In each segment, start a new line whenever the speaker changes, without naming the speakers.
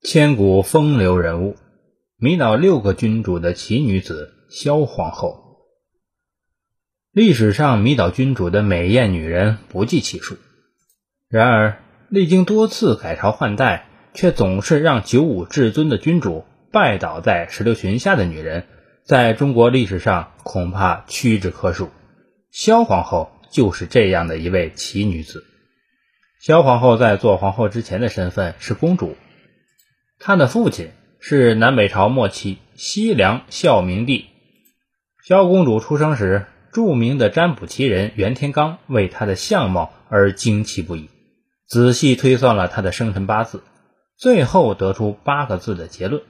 千古风流人物，迷倒六个君主的奇女子萧皇后。历史上迷倒君主的美艳女人不计其数，然而历经多次改朝换代，却总是让九五至尊的君主拜倒在石榴裙下的女人，在中国历史上恐怕屈指可数。萧皇后就是这样的一位奇女子。萧皇后在做皇后之前的身份是公主。她的父亲是南北朝末期西凉孝明帝。萧公主出生时，著名的占卜奇人袁天罡为她的相貌而惊奇不已，仔细推算了她的生辰八字，最后得出八个字的结论：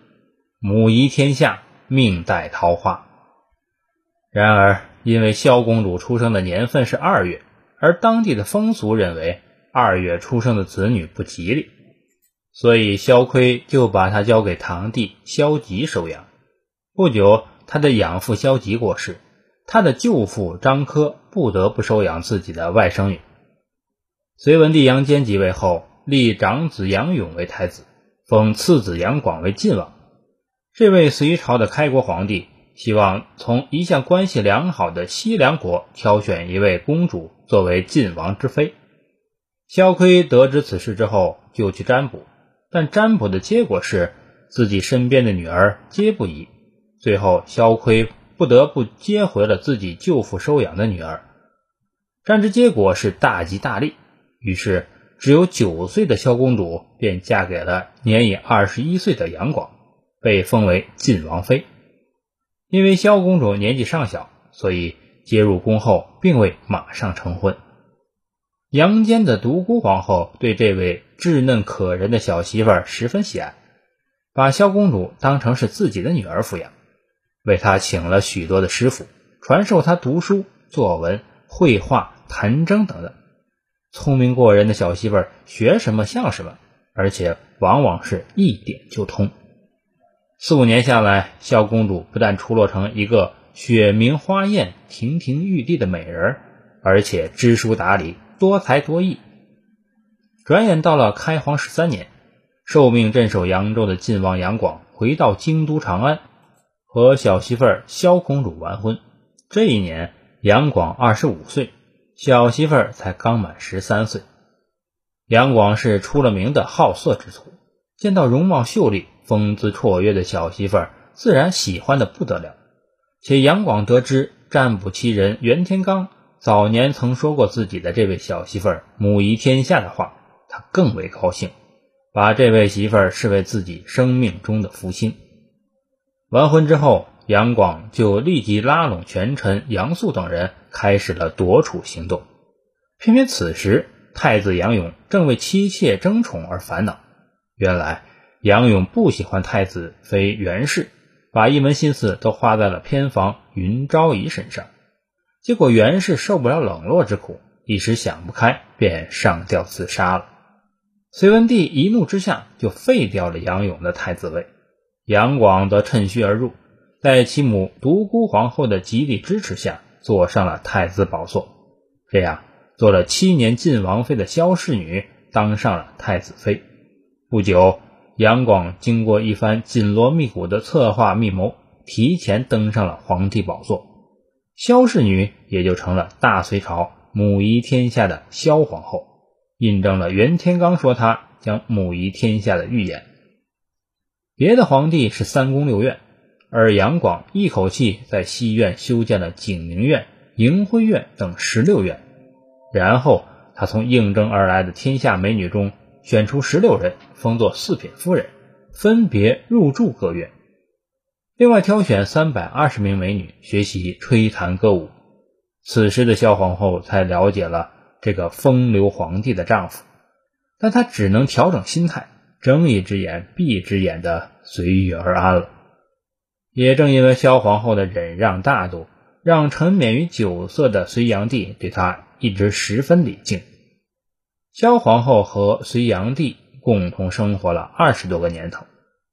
母仪天下，命带桃花。然而，因为萧公主出生的年份是二月，而当地的风俗认为二月出生的子女不吉利。所以萧岿就把他交给堂弟萧吉收养。不久，他的养父萧吉过世，他的舅父张科不得不收养自己的外甥女。隋文帝杨坚即位后，立长子杨勇为太子，封次子杨广为晋王。这位隋朝的开国皇帝希望从一向关系良好的西凉国挑选一位公主作为晋王之妃。萧岿得知此事之后，就去占卜。但占卜的结果是自己身边的女儿皆不宜，最后萧岿不得不接回了自己舅父收养的女儿。占之结果是大吉大利，于是只有九岁的萧公主便嫁给了年已二十一岁的杨广，被封为晋王妃。因为萧公主年纪尚小，所以接入宫后并未马上成婚。杨坚的独孤皇后对这位稚嫩可人的小媳妇儿十分喜爱，把萧公主当成是自己的女儿抚养，为她请了许多的师傅，传授她读书、作文、绘画、弹筝等等。聪明过人的小媳妇儿学什么像什么，而且往往是一点就通。四五年下来，萧公主不但出落成一个雪明花艳、亭亭玉立的美人，而且知书达理。多才多艺。转眼到了开皇十三年，受命镇守扬州的晋王杨广回到京都长安，和小媳妇儿萧公主完婚。这一年，杨广二十五岁，小媳妇儿才刚满十三岁。杨广是出了名的好色之徒，见到容貌秀丽、风姿绰约的小媳妇儿，自然喜欢的不得了。且杨广得知占卜奇人袁天罡。早年曾说过自己的这位小媳妇儿母仪天下的话，他更为高兴，把这位媳妇儿视为自己生命中的福星。完婚之后，杨广就立即拉拢权臣杨素等人，开始了夺储行动。偏偏此时，太子杨勇正为妻妾争宠而烦恼。原来，杨勇不喜欢太子妃袁氏，把一门心思都花在了偏房云昭仪身上。结果袁氏受不了冷落之苦，一时想不开，便上吊自杀了。隋文帝一怒之下，就废掉了杨勇的太子位。杨广则趁虚而入，在其母独孤皇后的极力支持下，坐上了太子宝座。这样，做了七年晋王妃的萧氏女当上了太子妃。不久，杨广经过一番紧锣密鼓的策划密谋，提前登上了皇帝宝座。萧氏女也就成了大隋朝母仪天下的萧皇后，印证了袁天罡说她将母仪天下的预言。别的皇帝是三宫六院，而杨广一口气在西院修建了景明院、迎辉院等十六院，然后他从应征而来的天下美女中选出十六人，封作四品夫人，分别入住各院。另外挑选三百二十名美女学习吹弹歌舞，此时的萧皇后才了解了这个风流皇帝的丈夫，但她只能调整心态，睁一只眼闭一只眼的随遇而安了。也正因为萧皇后的忍让大度，让沉湎于酒色的隋炀帝对她一直十分礼敬。萧皇后和隋炀帝共同生活了二十多个年头。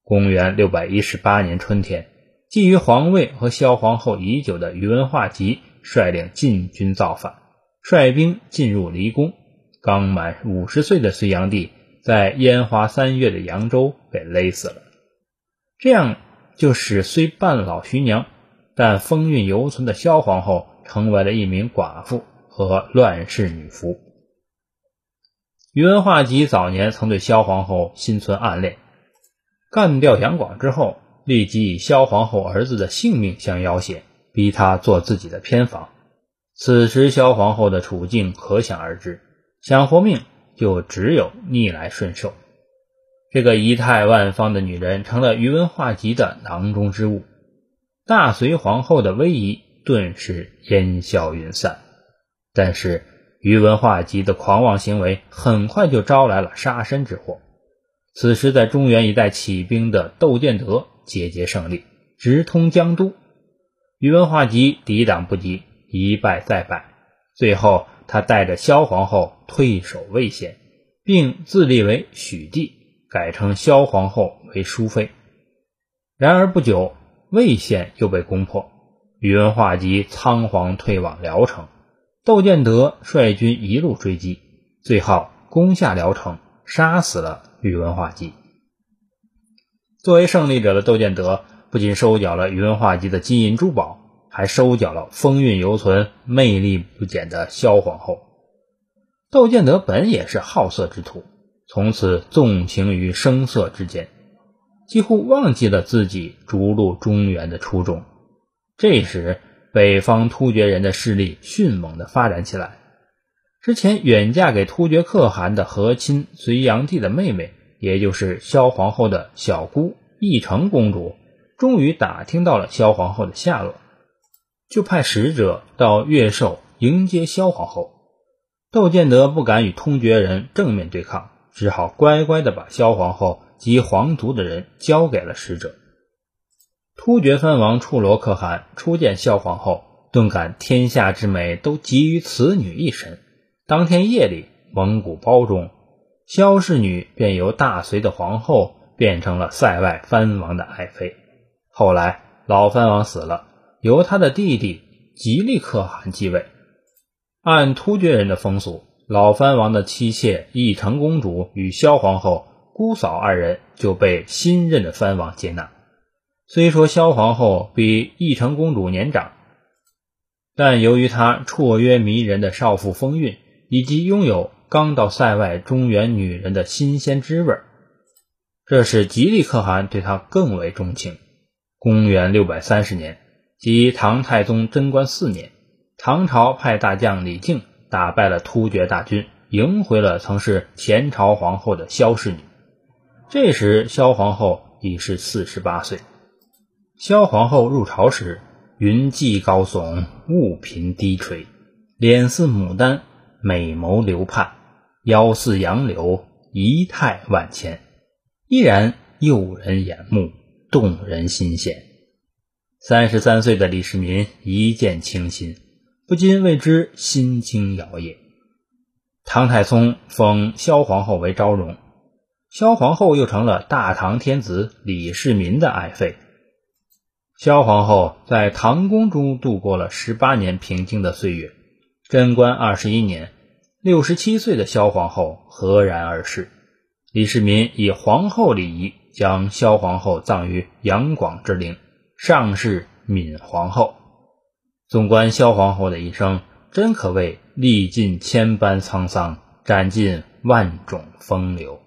公元六百一十八年春天。觊觎皇位和萧皇后已久的宇文化及率领禁军造反，率兵进入离宫。刚满五十岁的隋炀帝在烟花三月的扬州被勒死了。这样就使虽半老徐娘，但风韵犹存的萧皇后成为了一名寡妇和乱世女夫。宇文化及早年曾对萧皇后心存暗恋，干掉杨广之后，立即以萧皇后儿子的性命相要挟，逼他做自己的偏房。此时萧皇后的处境可想而知，想活命就只有逆来顺受。这个仪态万方的女人成了于文化及的囊中之物，大隋皇后的威仪顿时烟消云散。但是于文化及的狂妄行为很快就招来了杀身之祸。此时在中原一带起兵的窦建德节节胜利，直通江都，宇文化及抵挡不及，一败再败。最后他带着萧皇后退守魏县，并自立为许帝。改称萧皇后为淑妃，然而不久，魏县又被攻破，宇文化及仓皇退往聊城，窦建德率军一路追击，最后攻下聊城，杀死了宇文化及。作为胜利者的窦建德，不仅收缴了宇文化及的金银珠宝，还收缴了风韵犹存、魅力不减的萧皇后。窦建德本也是好色之徒。从此纵情于声色之间，几乎忘记了自己逐鹿中原的初衷。这时，北方突厥人的势力迅猛地发展起来。之前远嫁给突厥可汗的和亲隋炀帝的妹妹，也就是萧皇后的小姑义成公主，终于打听到了萧皇后的下落，就派使者到越寿迎接萧皇后。窦建德不敢与突厥人正面对抗。只好乖乖的把萧皇后及皇族的人交给了使者。突厥藩王处罗可汗初见萧皇后，顿感天下之美都集于此女一身。当天夜里，蒙古包中，萧氏女便由大隋的皇后变成了塞外藩王的爱妃。后来老藩王死了，由他的弟弟吉利可汗继位。按突厥人的风俗。老藩王的妻妾义成公主与萧皇后、姑嫂二人就被新任的藩王接纳。虽说萧皇后比义成公主年长，但由于她绰约迷人的少妇风韵，以及拥有刚到塞外中原女人的新鲜滋味，这使吉利可汗对她更为钟情。公元六百三十年，即唐太宗贞观四年，唐朝派大将李靖。打败了突厥大军，迎回了曾是前朝皇后的萧氏女。这时，萧皇后已是四十八岁。萧皇后入朝时，云髻高耸，雾频低垂，脸似牡丹，美眸流盼，腰似杨柳，仪态万千，依然诱人眼目，动人心弦。三十三岁的李世民一见倾心。不禁为之心惊摇曳。唐太宗封萧皇后为昭容，萧皇后又成了大唐天子李世民的爱妃。萧皇后在唐宫中度过了十八年平静的岁月。贞观二十一年，六十七岁的萧皇后赫然而逝。李世民以皇后礼仪将萧皇后葬于杨广之陵，上谥闵皇后。纵观萧皇后的一生，真可谓历尽千般沧桑，斩尽万种风流。